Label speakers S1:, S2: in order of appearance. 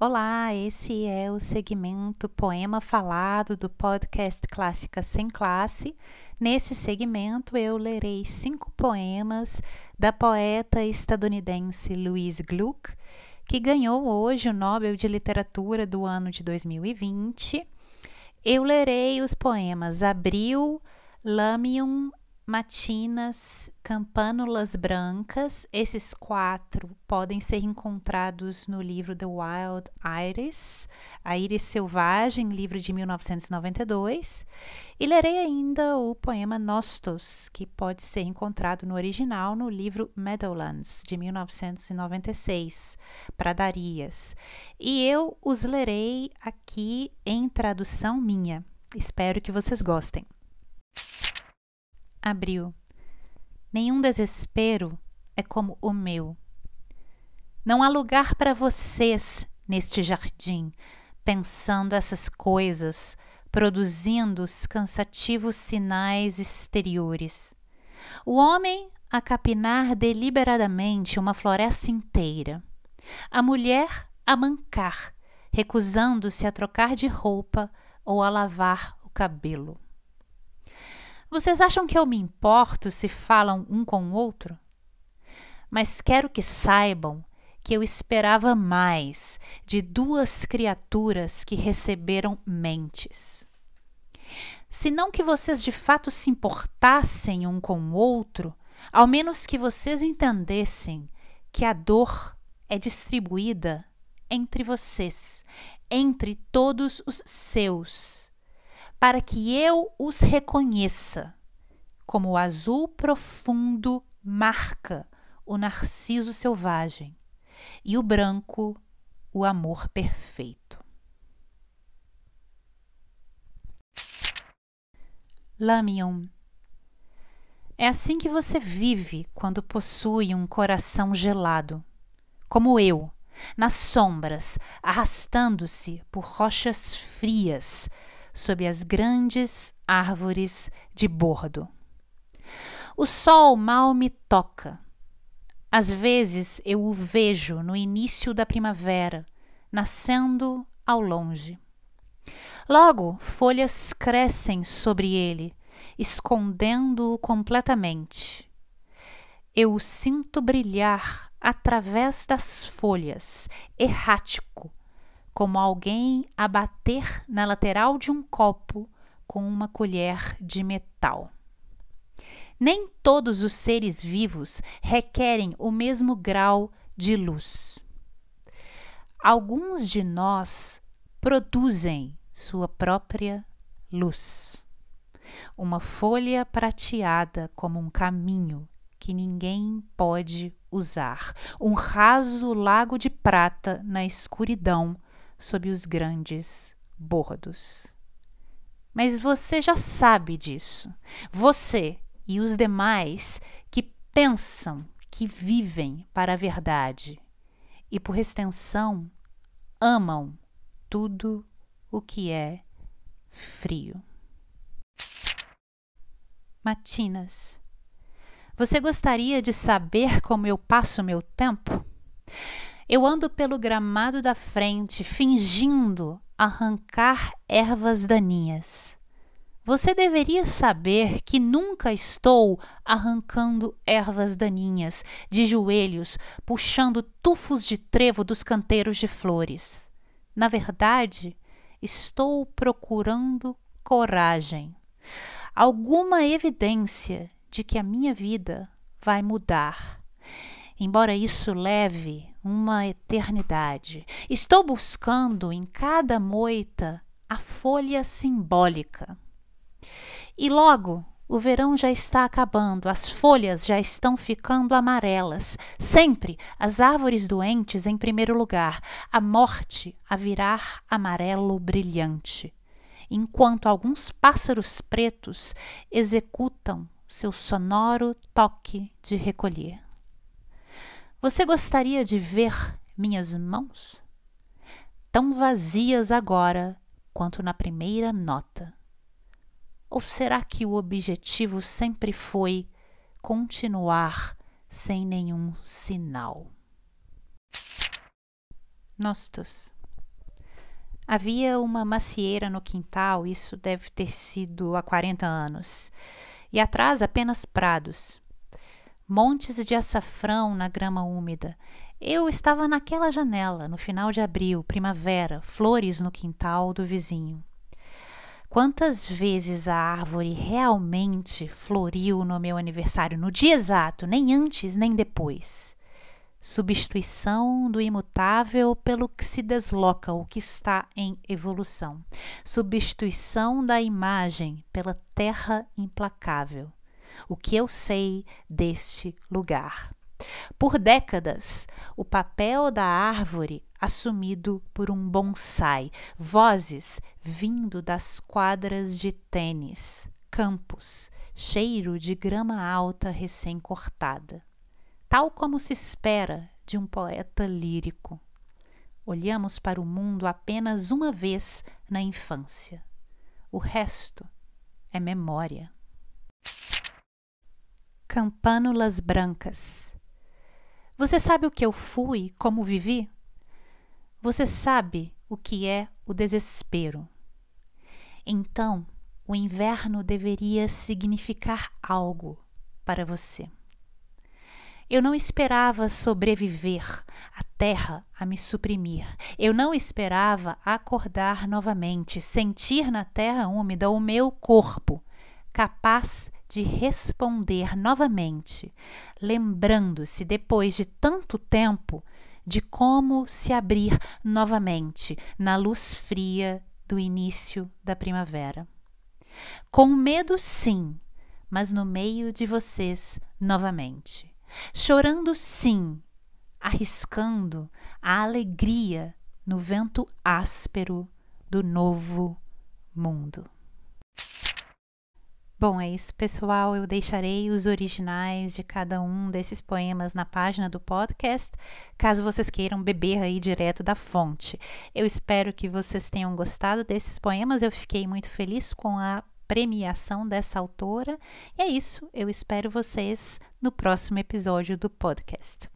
S1: Olá, esse é o segmento Poema Falado do podcast Clássica Sem Classe. Nesse segmento, eu lerei cinco poemas da poeta estadunidense Louise Gluck, que ganhou hoje o Nobel de Literatura do ano de 2020. Eu lerei os poemas Abril, Lamium, matinas, campânulas brancas. Esses quatro podem ser encontrados no livro The Wild Iris, A Iris Selvagem, livro de 1992. E lerei ainda o poema Nostos, que pode ser encontrado no original no livro Meadowlands, de 1996, Pradarias. E eu os lerei aqui em tradução minha. Espero que vocês gostem abriu. Nenhum desespero é como o meu. Não há lugar para vocês neste jardim, pensando essas coisas, produzindo os cansativos sinais exteriores. O homem a capinar deliberadamente uma floresta inteira. A mulher a mancar, recusando-se a trocar de roupa ou a lavar o cabelo. Vocês acham que eu me importo se falam um com o outro? Mas quero que saibam que eu esperava mais de duas criaturas que receberam mentes. Se não que vocês de fato se importassem um com o outro, ao menos que vocês entendessem que a dor é distribuída entre vocês, entre todos os seus para que eu os reconheça, como o azul profundo marca o narciso selvagem e o branco o amor perfeito. Lamion. É assim que você vive quando possui um coração gelado, como eu, nas sombras, arrastando-se por rochas frias, sob as grandes árvores de bordo. O sol mal me toca. Às vezes eu o vejo no início da primavera, nascendo ao longe. Logo, folhas crescem sobre ele, escondendo-o completamente. Eu o sinto brilhar através das folhas, errático, como alguém a bater na lateral de um copo com uma colher de metal. Nem todos os seres vivos requerem o mesmo grau de luz. Alguns de nós produzem sua própria luz. Uma folha prateada como um caminho que ninguém pode usar, um raso lago de prata na escuridão sob os grandes bordos. Mas você já sabe disso. Você e os demais que pensam que vivem para a verdade e, por extensão, amam tudo o que é frio. Matinas. Você gostaria de saber como eu passo meu tempo? Eu ando pelo gramado da frente, fingindo arrancar ervas daninhas. Você deveria saber que nunca estou arrancando ervas daninhas de joelhos, puxando tufos de trevo dos canteiros de flores. Na verdade, estou procurando coragem, alguma evidência de que a minha vida vai mudar. Embora isso leve uma eternidade. Estou buscando em cada moita a folha simbólica. E logo o verão já está acabando, as folhas já estão ficando amarelas. Sempre as árvores doentes em primeiro lugar, a morte a virar amarelo brilhante, enquanto alguns pássaros pretos executam seu sonoro toque de recolher. Você gostaria de ver minhas mãos? Tão vazias agora quanto na primeira nota. Ou será que o objetivo sempre foi continuar sem nenhum sinal? Nostos. Havia uma macieira no quintal, isso deve ter sido há 40 anos, e atrás apenas prados. Montes de açafrão na grama úmida. Eu estava naquela janela, no final de abril, primavera, flores no quintal do vizinho. Quantas vezes a árvore realmente floriu no meu aniversário, no dia exato, nem antes nem depois? Substituição do imutável pelo que se desloca, o que está em evolução. Substituição da imagem pela terra implacável. O que eu sei deste lugar. Por décadas, o papel da árvore assumido por um bonsai, vozes vindo das quadras de tênis, campos, cheiro de grama alta recém-cortada, tal como se espera de um poeta lírico. Olhamos para o mundo apenas uma vez na infância. O resto é memória. Campânulas brancas. Você sabe o que eu fui, como vivi? Você sabe o que é o desespero. Então, o inverno deveria significar algo para você. Eu não esperava sobreviver, a terra a me suprimir. Eu não esperava acordar novamente, sentir na terra úmida o meu corpo, capaz de responder novamente, lembrando-se depois de tanto tempo de como se abrir novamente na luz fria do início da primavera. Com medo, sim, mas no meio de vocês novamente. Chorando, sim, arriscando a alegria no vento áspero do novo mundo. Bom, é isso, pessoal. Eu deixarei os originais de cada um desses poemas na página do podcast, caso vocês queiram beber aí direto da fonte. Eu espero que vocês tenham gostado desses poemas. Eu fiquei muito feliz com a premiação dessa autora. E é isso. Eu espero vocês no próximo episódio do podcast.